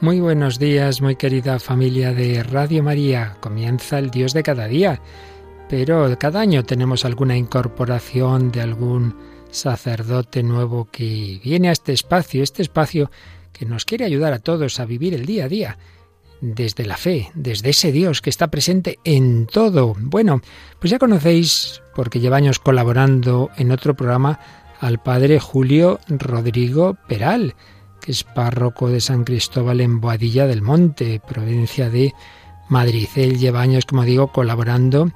Muy buenos días, muy querida familia de Radio María. Comienza el Dios de cada día, pero cada año tenemos alguna incorporación de algún sacerdote nuevo que viene a este espacio, este espacio que nos quiere ayudar a todos a vivir el día a día desde la fe, desde ese Dios que está presente en todo. Bueno, pues ya conocéis, porque lleva años colaborando en otro programa, al padre Julio Rodrigo Peral es párroco de San Cristóbal en Boadilla del Monte, provincia de Madrid. Él lleva años, como digo, colaborando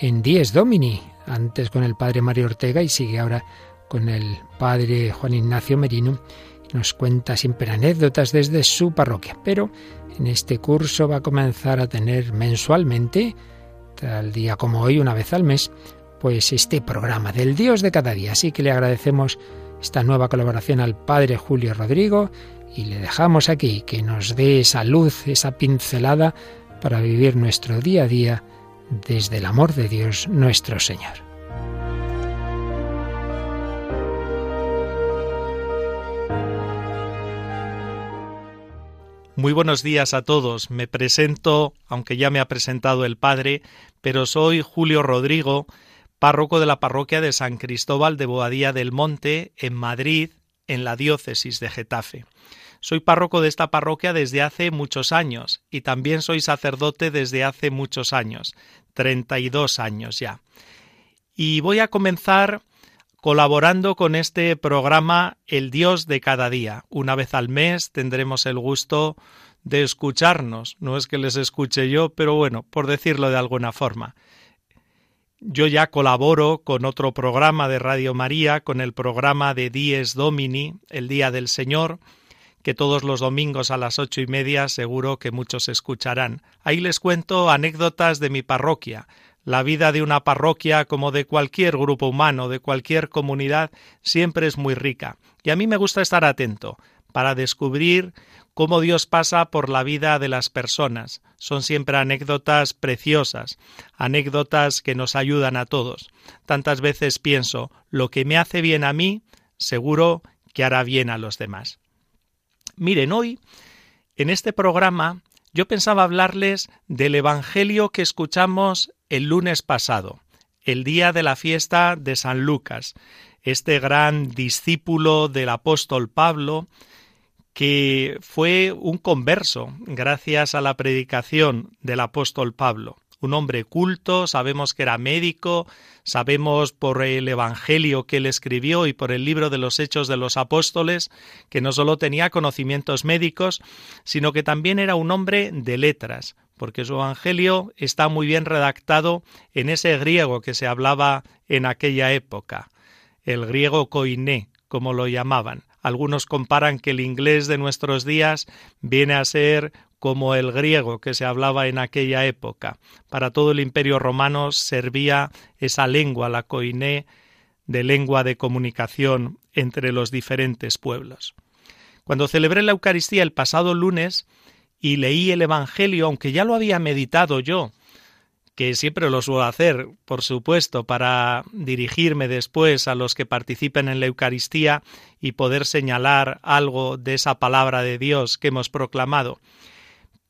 en Dies Domini, antes con el padre Mario Ortega y sigue ahora con el padre Juan Ignacio Merino. Nos cuenta siempre anécdotas desde su parroquia, pero en este curso va a comenzar a tener mensualmente, tal día como hoy, una vez al mes, pues este programa del Dios de cada día. Así que le agradecemos esta nueva colaboración al Padre Julio Rodrigo y le dejamos aquí que nos dé esa luz, esa pincelada para vivir nuestro día a día desde el amor de Dios nuestro Señor. Muy buenos días a todos. Me presento, aunque ya me ha presentado el Padre, pero soy Julio Rodrigo párroco de la parroquia de San Cristóbal de Boadía del Monte, en Madrid, en la diócesis de Getafe. Soy párroco de esta parroquia desde hace muchos años y también soy sacerdote desde hace muchos años, 32 años ya. Y voy a comenzar colaborando con este programa El Dios de cada día. Una vez al mes tendremos el gusto de escucharnos. No es que les escuche yo, pero bueno, por decirlo de alguna forma. Yo ya colaboro con otro programa de Radio María, con el programa de Dies Domini, el Día del Señor, que todos los domingos a las ocho y media seguro que muchos escucharán. Ahí les cuento anécdotas de mi parroquia. La vida de una parroquia, como de cualquier grupo humano, de cualquier comunidad, siempre es muy rica. Y a mí me gusta estar atento para descubrir cómo Dios pasa por la vida de las personas. Son siempre anécdotas preciosas, anécdotas que nos ayudan a todos. Tantas veces pienso, lo que me hace bien a mí, seguro que hará bien a los demás. Miren, hoy, en este programa, yo pensaba hablarles del Evangelio que escuchamos el lunes pasado, el día de la fiesta de San Lucas, este gran discípulo del apóstol Pablo, que fue un converso gracias a la predicación del apóstol Pablo. Un hombre culto, sabemos que era médico, sabemos por el Evangelio que él escribió y por el libro de los Hechos de los Apóstoles que no solo tenía conocimientos médicos, sino que también era un hombre de letras, porque su Evangelio está muy bien redactado en ese griego que se hablaba en aquella época, el griego koiné, como lo llamaban. Algunos comparan que el inglés de nuestros días viene a ser como el griego que se hablaba en aquella época. Para todo el imperio romano servía esa lengua, la coiné, de lengua de comunicación entre los diferentes pueblos. Cuando celebré la Eucaristía el pasado lunes y leí el Evangelio, aunque ya lo había meditado yo, que siempre lo suelo hacer, por supuesto, para dirigirme después a los que participen en la Eucaristía y poder señalar algo de esa palabra de Dios que hemos proclamado.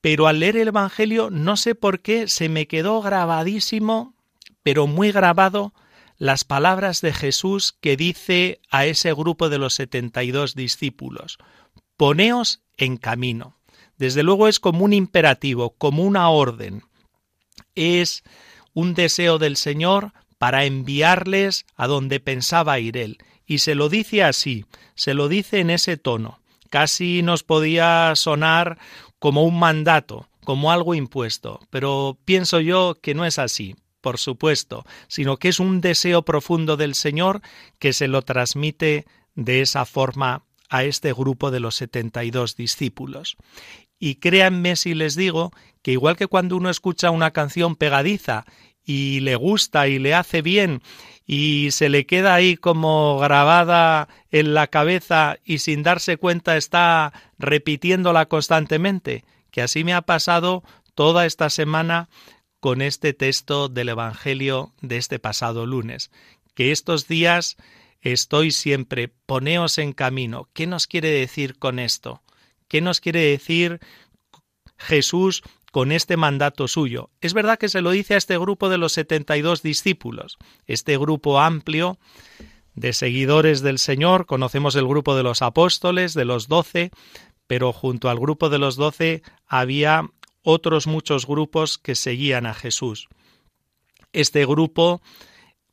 Pero al leer el Evangelio no sé por qué se me quedó grabadísimo, pero muy grabado, las palabras de Jesús que dice a ese grupo de los setenta y dos discípulos, poneos en camino. Desde luego es como un imperativo, como una orden es un deseo del Señor para enviarles a donde pensaba ir él. Y se lo dice así, se lo dice en ese tono. Casi nos podía sonar como un mandato, como algo impuesto, pero pienso yo que no es así, por supuesto, sino que es un deseo profundo del Señor que se lo transmite de esa forma a este grupo de los setenta y dos discípulos. Y créanme si les digo que igual que cuando uno escucha una canción pegadiza y le gusta y le hace bien y se le queda ahí como grabada en la cabeza y sin darse cuenta está repitiéndola constantemente, que así me ha pasado toda esta semana con este texto del Evangelio de este pasado lunes, que estos días estoy siempre, poneos en camino. ¿Qué nos quiere decir con esto? ¿Qué nos quiere decir Jesús con este mandato suyo? Es verdad que se lo dice a este grupo de los 72 discípulos, este grupo amplio de seguidores del Señor, conocemos el grupo de los apóstoles, de los doce, pero junto al grupo de los doce había otros muchos grupos que seguían a Jesús. Este grupo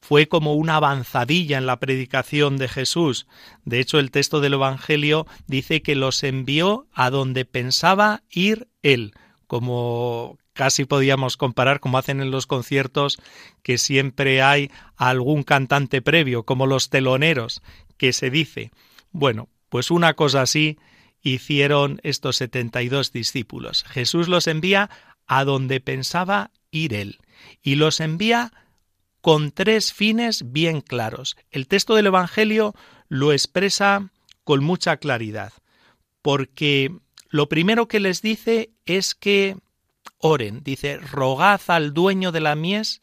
fue como una avanzadilla en la predicación de Jesús. De hecho, el texto del Evangelio dice que los envió a donde pensaba ir él, como casi podíamos comparar como hacen en los conciertos que siempre hay algún cantante previo, como los teloneros, que se dice. Bueno, pues una cosa así hicieron estos setenta y dos discípulos. Jesús los envía a donde pensaba ir él, y los envía con tres fines bien claros. El texto del Evangelio lo expresa con mucha claridad, porque lo primero que les dice es que oren, dice, rogad al dueño de la mies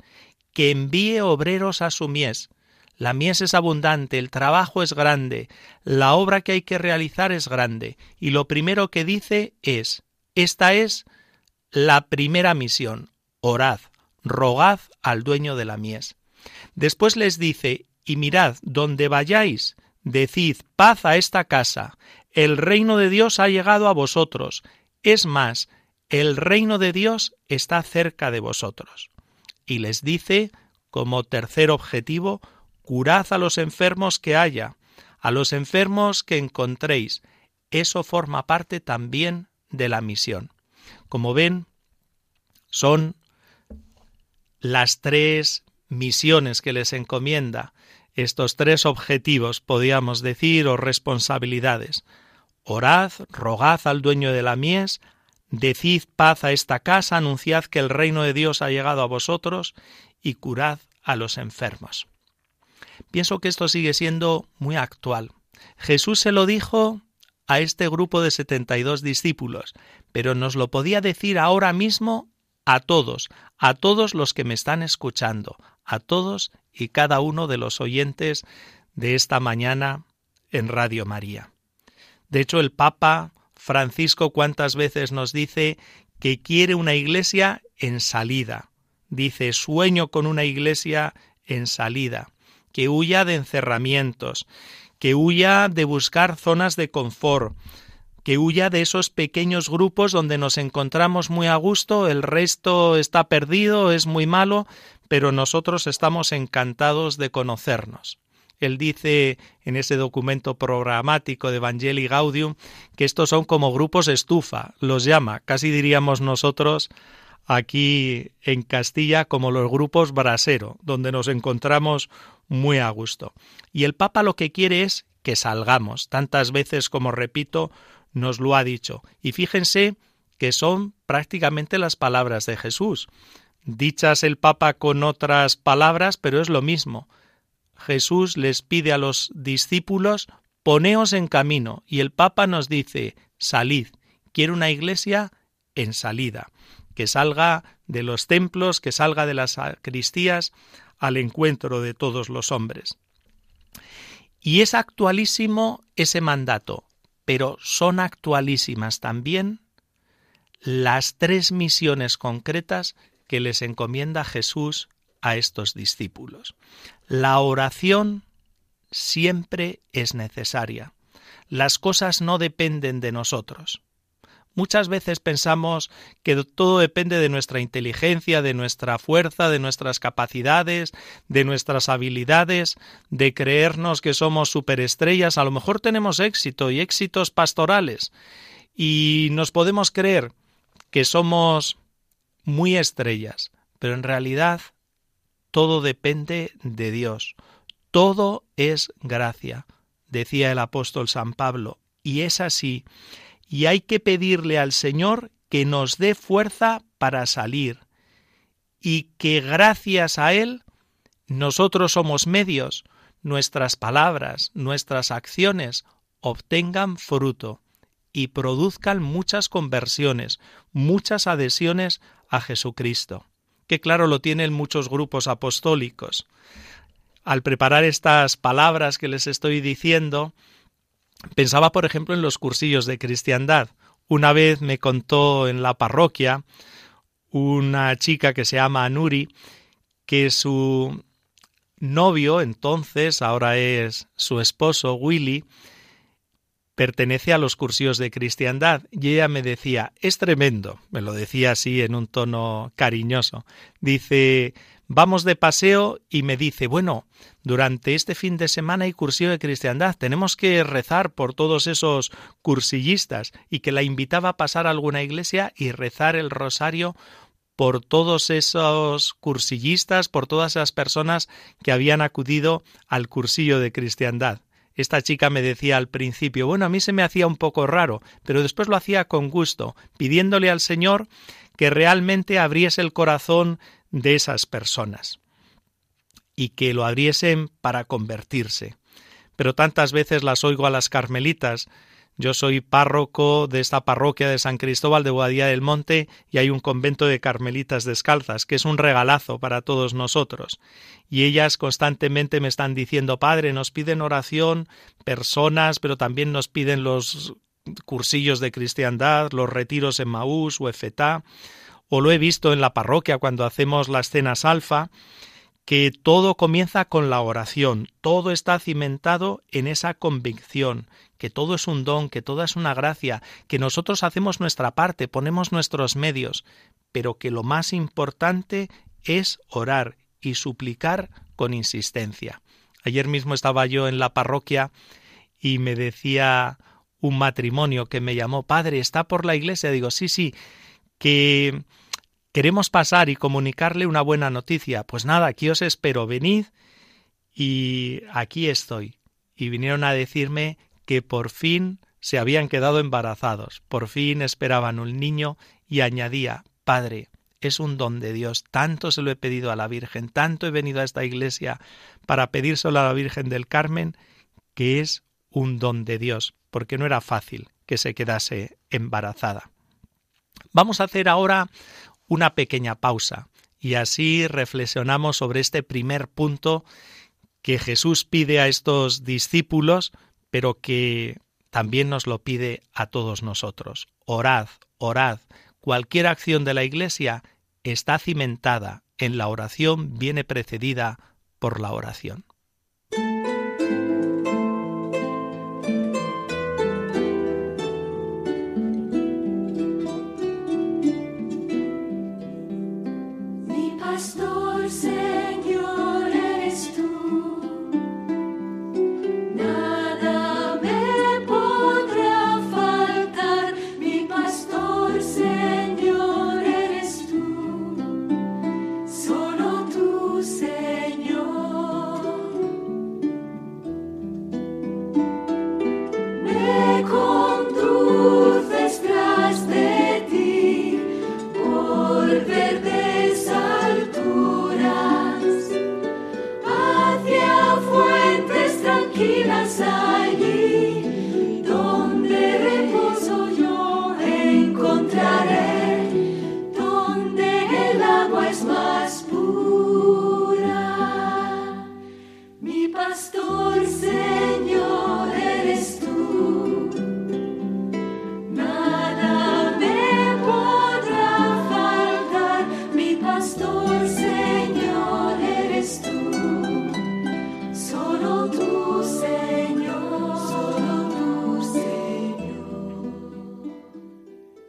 que envíe obreros a su mies. La mies es abundante, el trabajo es grande, la obra que hay que realizar es grande, y lo primero que dice es, esta es la primera misión, orad, rogad al dueño de la mies. Después les dice, y mirad, donde vayáis, decid paz a esta casa, el reino de Dios ha llegado a vosotros, es más, el reino de Dios está cerca de vosotros. Y les dice, como tercer objetivo, curad a los enfermos que haya, a los enfermos que encontréis. Eso forma parte también de la misión. Como ven, son las tres misiones que les encomienda, estos tres objetivos, podríamos decir, o responsabilidades. Orad, rogad al dueño de la mies, decid paz a esta casa, anunciad que el reino de Dios ha llegado a vosotros y curad a los enfermos. Pienso que esto sigue siendo muy actual. Jesús se lo dijo a este grupo de setenta y dos discípulos, pero nos lo podía decir ahora mismo a todos, a todos los que me están escuchando, a todos y cada uno de los oyentes de esta mañana en Radio María. De hecho, el Papa Francisco cuántas veces nos dice que quiere una iglesia en salida. Dice, sueño con una iglesia en salida, que huya de encerramientos, que huya de buscar zonas de confort, que huya de esos pequeños grupos donde nos encontramos muy a gusto, el resto está perdido, es muy malo, pero nosotros estamos encantados de conocernos. Él dice en ese documento programático de Evangelii Gaudium que estos son como grupos estufa, los llama, casi diríamos nosotros aquí en Castilla como los grupos brasero, donde nos encontramos muy a gusto. Y el Papa lo que quiere es que salgamos, tantas veces como repito, nos lo ha dicho. Y fíjense que son prácticamente las palabras de Jesús. Dichas el Papa con otras palabras, pero es lo mismo. Jesús les pide a los discípulos, poneos en camino, y el Papa nos dice, salid. Quiere una iglesia en salida, que salga de los templos, que salga de las sacristías al encuentro de todos los hombres. Y es actualísimo ese mandato, pero son actualísimas también las tres misiones concretas que les encomienda Jesús a estos discípulos. La oración siempre es necesaria. Las cosas no dependen de nosotros. Muchas veces pensamos que todo depende de nuestra inteligencia, de nuestra fuerza, de nuestras capacidades, de nuestras habilidades, de creernos que somos superestrellas. A lo mejor tenemos éxito y éxitos pastorales y nos podemos creer que somos muy estrellas, pero en realidad todo depende de Dios. Todo es gracia, decía el apóstol San Pablo, y es así y hay que pedirle al Señor que nos dé fuerza para salir y que gracias a Él nosotros somos medios, nuestras palabras, nuestras acciones obtengan fruto y produzcan muchas conversiones, muchas adhesiones a Jesucristo, que claro lo tienen muchos grupos apostólicos. Al preparar estas palabras que les estoy diciendo, Pensaba, por ejemplo, en los cursillos de cristiandad. Una vez me contó en la parroquia una chica que se llama Anuri que su novio, entonces, ahora es su esposo, Willy, pertenece a los cursillos de cristiandad. Y ella me decía, es tremendo, me lo decía así en un tono cariñoso, dice, vamos de paseo y me dice, bueno, durante este fin de semana hay cursillo de cristiandad, tenemos que rezar por todos esos cursillistas y que la invitaba a pasar a alguna iglesia y rezar el rosario por todos esos cursillistas, por todas esas personas que habían acudido al cursillo de cristiandad. Esta chica me decía al principio, bueno, a mí se me hacía un poco raro, pero después lo hacía con gusto, pidiéndole al Señor que realmente abriese el corazón de esas personas y que lo abriesen para convertirse. Pero tantas veces las oigo a las carmelitas yo soy párroco de esta parroquia de San Cristóbal de Boadía del Monte y hay un convento de carmelitas descalzas, que es un regalazo para todos nosotros. Y ellas constantemente me están diciendo, Padre, nos piden oración personas, pero también nos piden los cursillos de cristiandad, los retiros en Maús o Efetá, o lo he visto en la parroquia cuando hacemos las cenas alfa, que todo comienza con la oración, todo está cimentado en esa convicción, que todo es un don, que todo es una gracia, que nosotros hacemos nuestra parte, ponemos nuestros medios, pero que lo más importante es orar y suplicar con insistencia. Ayer mismo estaba yo en la parroquia y me decía un matrimonio que me llamó, Padre, ¿está por la iglesia? Digo, sí, sí, que queremos pasar y comunicarle una buena noticia. Pues nada, aquí os espero, venid y aquí estoy. Y vinieron a decirme que por fin se habían quedado embarazados, por fin esperaban un niño y añadía, Padre, es un don de Dios, tanto se lo he pedido a la Virgen, tanto he venido a esta iglesia para pedírselo a la Virgen del Carmen, que es un don de Dios, porque no era fácil que se quedase embarazada. Vamos a hacer ahora una pequeña pausa y así reflexionamos sobre este primer punto que Jesús pide a estos discípulos pero que también nos lo pide a todos nosotros. Orad, orad. Cualquier acción de la Iglesia está cimentada en la oración, viene precedida por la oración.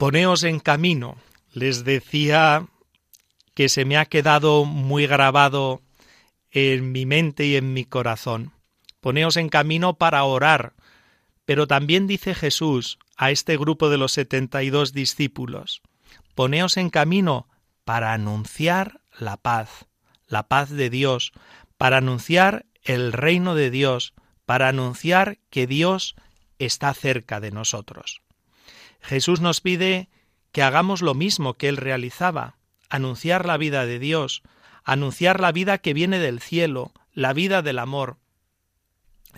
Poneos en camino. Les decía que se me ha quedado muy grabado en mi mente y en mi corazón. Poneos en camino para orar. Pero también dice Jesús a este grupo de los setenta y dos discípulos, poneos en camino para anunciar la paz, la paz de Dios, para anunciar el reino de Dios, para anunciar que Dios está cerca de nosotros. Jesús nos pide que hagamos lo mismo que Él realizaba, anunciar la vida de Dios, anunciar la vida que viene del cielo, la vida del amor.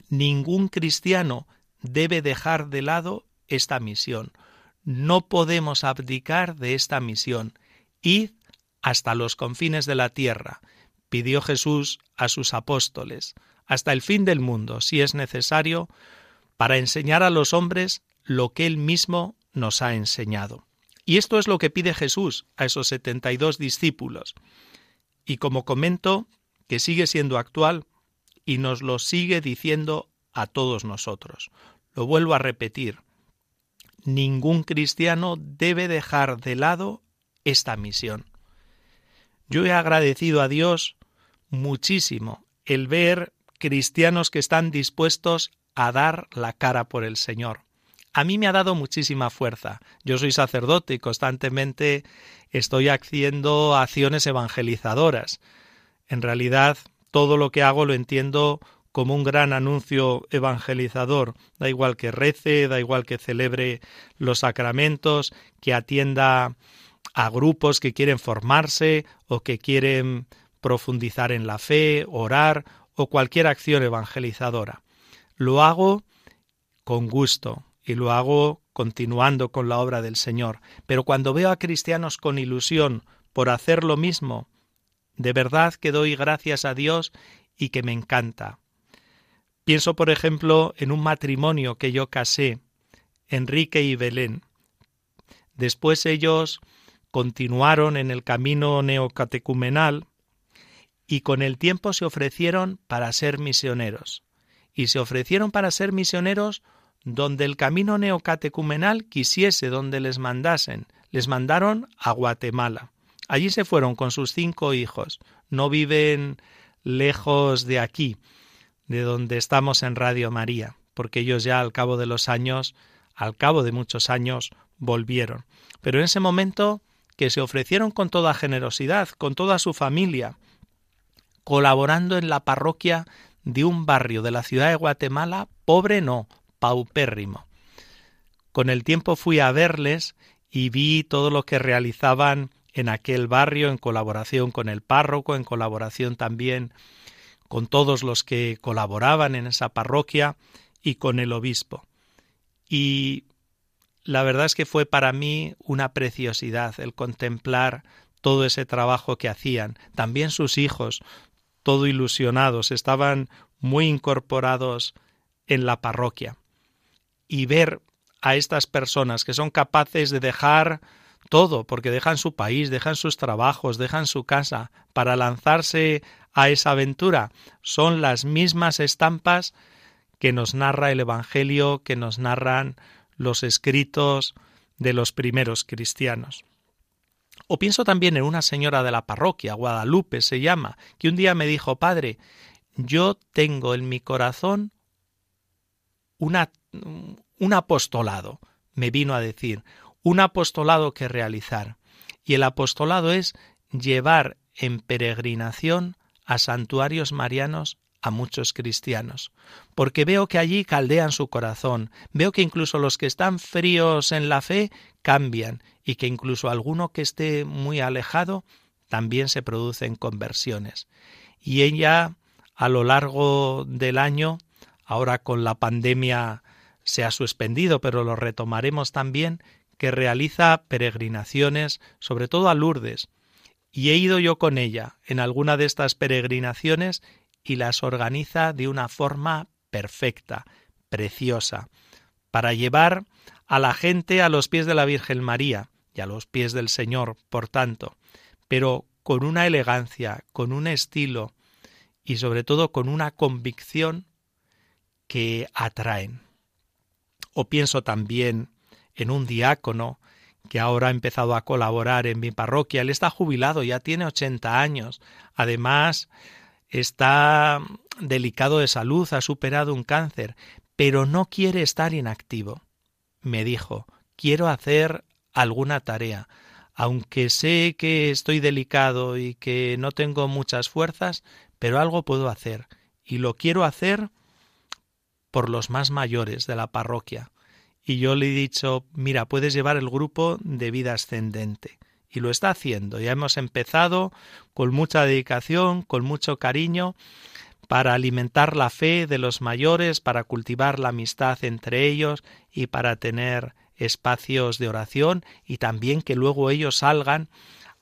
Ningún cristiano debe dejar de lado esta misión. No podemos abdicar de esta misión. Id hasta los confines de la tierra, pidió Jesús a sus apóstoles, hasta el fin del mundo, si es necesario, para enseñar a los hombres lo que él mismo nos ha enseñado. Y esto es lo que pide Jesús a esos setenta y dos discípulos. Y como comento, que sigue siendo actual y nos lo sigue diciendo a todos nosotros. Lo vuelvo a repetir. Ningún cristiano debe dejar de lado esta misión. Yo he agradecido a Dios muchísimo el ver cristianos que están dispuestos a dar la cara por el Señor. A mí me ha dado muchísima fuerza. Yo soy sacerdote y constantemente estoy haciendo acciones evangelizadoras. En realidad, todo lo que hago lo entiendo como un gran anuncio evangelizador. Da igual que rece, da igual que celebre los sacramentos, que atienda a grupos que quieren formarse o que quieren profundizar en la fe, orar o cualquier acción evangelizadora. Lo hago con gusto y lo hago continuando con la obra del Señor. Pero cuando veo a cristianos con ilusión por hacer lo mismo, de verdad que doy gracias a Dios y que me encanta. Pienso, por ejemplo, en un matrimonio que yo casé, Enrique y Belén. Después ellos continuaron en el camino neocatecumenal y con el tiempo se ofrecieron para ser misioneros. Y se ofrecieron para ser misioneros donde el camino neocatecumenal quisiese, donde les mandasen. Les mandaron a Guatemala. Allí se fueron con sus cinco hijos. No viven lejos de aquí, de donde estamos en Radio María, porque ellos ya al cabo de los años, al cabo de muchos años, volvieron. Pero en ese momento que se ofrecieron con toda generosidad, con toda su familia, colaborando en la parroquia de un barrio de la ciudad de Guatemala, pobre no, paupérrimo. Con el tiempo fui a verles y vi todo lo que realizaban en aquel barrio en colaboración con el párroco, en colaboración también con todos los que colaboraban en esa parroquia y con el obispo. Y la verdad es que fue para mí una preciosidad el contemplar todo ese trabajo que hacían. También sus hijos, todo ilusionados, estaban muy incorporados en la parroquia. Y ver a estas personas que son capaces de dejar todo, porque dejan su país, dejan sus trabajos, dejan su casa para lanzarse a esa aventura, son las mismas estampas que nos narra el Evangelio, que nos narran los escritos de los primeros cristianos. O pienso también en una señora de la parroquia, Guadalupe se llama, que un día me dijo, Padre, yo tengo en mi corazón una, un apostolado, me vino a decir, un apostolado que realizar. Y el apostolado es llevar en peregrinación a santuarios marianos a muchos cristianos, porque veo que allí caldean su corazón, veo que incluso los que están fríos en la fe cambian y que incluso alguno que esté muy alejado también se producen conversiones. Y ella, a lo largo del año, ahora con la pandemia se ha suspendido, pero lo retomaremos también, que realiza peregrinaciones, sobre todo a Lourdes. Y he ido yo con ella en alguna de estas peregrinaciones y las organiza de una forma perfecta, preciosa, para llevar a la gente a los pies de la Virgen María y a los pies del Señor, por tanto, pero con una elegancia, con un estilo y sobre todo con una convicción que atraen. O pienso también en un diácono que ahora ha empezado a colaborar en mi parroquia. Él está jubilado, ya tiene 80 años. Además, está delicado de salud, ha superado un cáncer, pero no quiere estar inactivo. Me dijo, quiero hacer alguna tarea, aunque sé que estoy delicado y que no tengo muchas fuerzas, pero algo puedo hacer, y lo quiero hacer por los más mayores de la parroquia. Y yo le he dicho, mira, puedes llevar el grupo de vida ascendente y lo está haciendo. Ya hemos empezado con mucha dedicación, con mucho cariño, para alimentar la fe de los mayores, para cultivar la amistad entre ellos y para tener espacios de oración y también que luego ellos salgan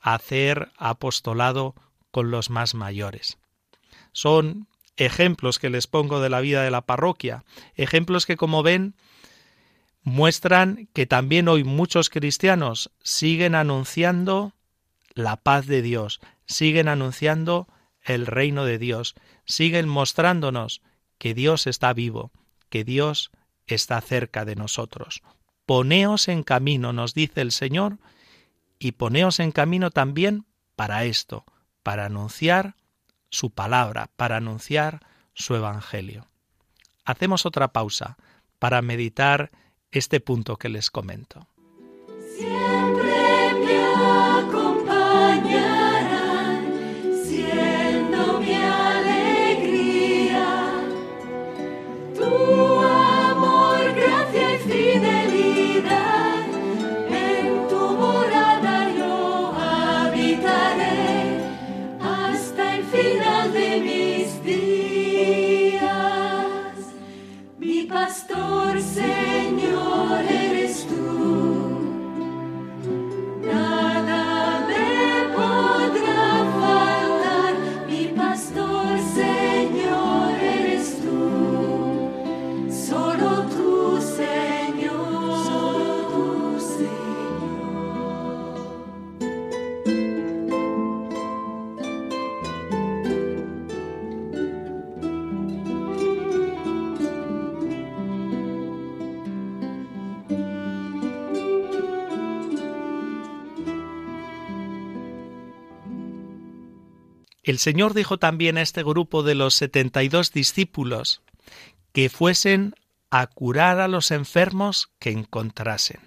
a hacer apostolado con los más mayores. Son ejemplos que les pongo de la vida de la parroquia, ejemplos que como ven muestran que también hoy muchos cristianos siguen anunciando la paz de Dios, siguen anunciando el reino de Dios, siguen mostrándonos que Dios está vivo, que Dios está cerca de nosotros. Poneos en camino, nos dice el Señor, y poneos en camino también para esto, para anunciar su palabra, para anunciar su evangelio. Hacemos otra pausa para meditar este punto que les comento. El Señor dijo también a este grupo de los setenta y dos discípulos que fuesen a curar a los enfermos que encontrasen.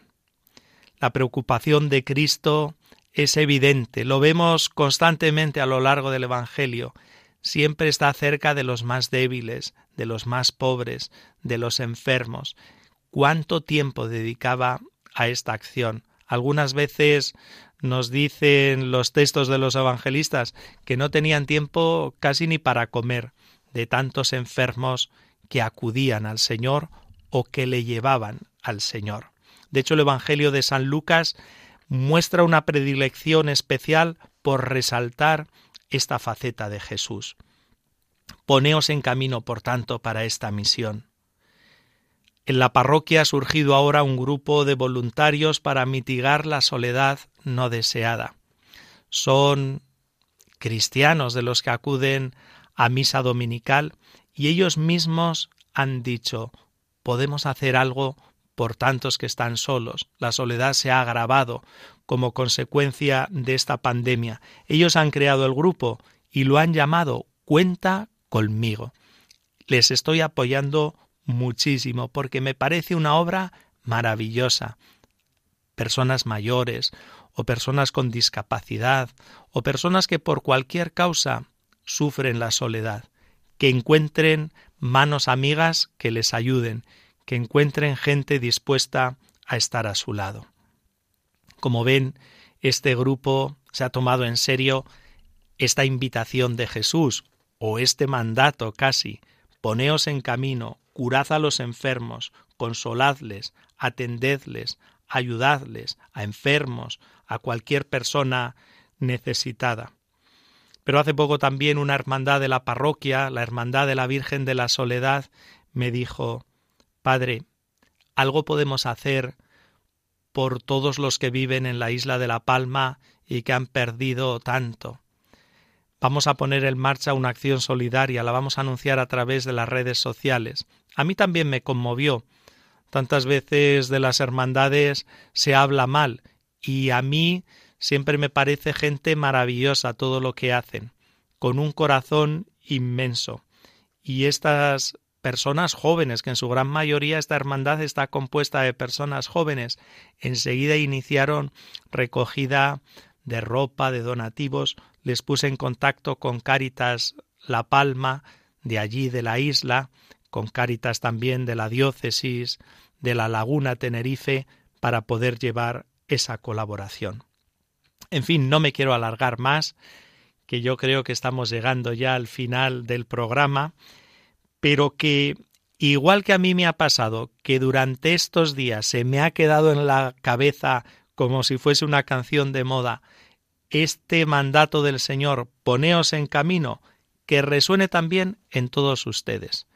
La preocupación de Cristo es evidente, lo vemos constantemente a lo largo del Evangelio. Siempre está cerca de los más débiles, de los más pobres, de los enfermos. ¿Cuánto tiempo dedicaba a esta acción? Algunas veces nos dicen los textos de los evangelistas que no tenían tiempo casi ni para comer, de tantos enfermos que acudían al Señor o que le llevaban al Señor. De hecho, el Evangelio de San Lucas muestra una predilección especial por resaltar esta faceta de Jesús. Poneos en camino, por tanto, para esta misión. En la parroquia ha surgido ahora un grupo de voluntarios para mitigar la soledad no deseada. Son cristianos de los que acuden a misa dominical y ellos mismos han dicho podemos hacer algo por tantos que están solos. La soledad se ha agravado como consecuencia de esta pandemia. Ellos han creado el grupo y lo han llamado Cuenta conmigo. Les estoy apoyando muchísimo porque me parece una obra maravillosa. Personas mayores o personas con discapacidad o personas que por cualquier causa sufren la soledad, que encuentren manos amigas que les ayuden, que encuentren gente dispuesta a estar a su lado. Como ven, este grupo se ha tomado en serio esta invitación de Jesús, o este mandato casi, poneos en camino, curad a los enfermos, consoladles, atendedles, ayudadles a enfermos, a cualquier persona necesitada. Pero hace poco también una hermandad de la parroquia, la Hermandad de la Virgen de la Soledad, me dijo Padre, algo podemos hacer por todos los que viven en la isla de La Palma y que han perdido tanto. Vamos a poner en marcha una acción solidaria, la vamos a anunciar a través de las redes sociales. A mí también me conmovió. Tantas veces de las hermandades se habla mal y a mí siempre me parece gente maravillosa todo lo que hacen, con un corazón inmenso. Y estas personas jóvenes, que en su gran mayoría esta hermandad está compuesta de personas jóvenes, enseguida iniciaron recogida de ropa, de donativos, les puse en contacto con Cáritas La Palma, de allí de la isla, con Cáritas también de la diócesis de la Laguna Tenerife, para poder llevar esa colaboración. En fin, no me quiero alargar más, que yo creo que estamos llegando ya al final del programa, pero que igual que a mí me ha pasado que durante estos días se me ha quedado en la cabeza como si fuese una canción de moda, este mandato del Señor, poneos en camino, que resuene también en todos ustedes.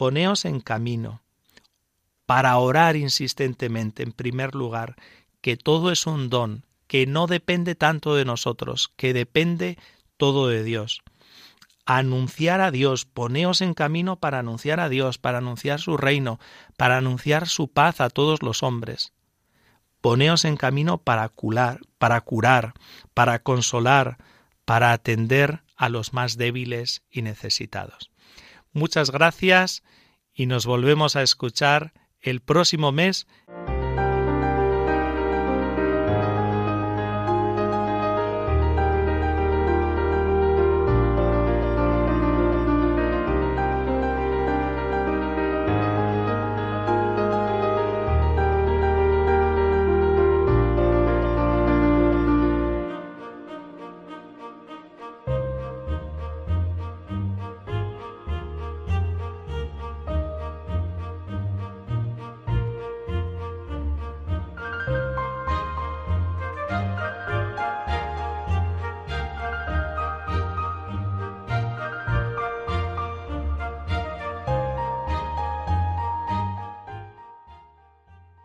Poneos en camino para orar insistentemente, en primer lugar, que todo es un don, que no depende tanto de nosotros, que depende todo de Dios. Anunciar a Dios, poneos en camino para anunciar a Dios, para anunciar su reino, para anunciar su paz a todos los hombres. Poneos en camino para curar, para curar, para consolar, para atender a los más débiles y necesitados. Muchas gracias y nos volvemos a escuchar el próximo mes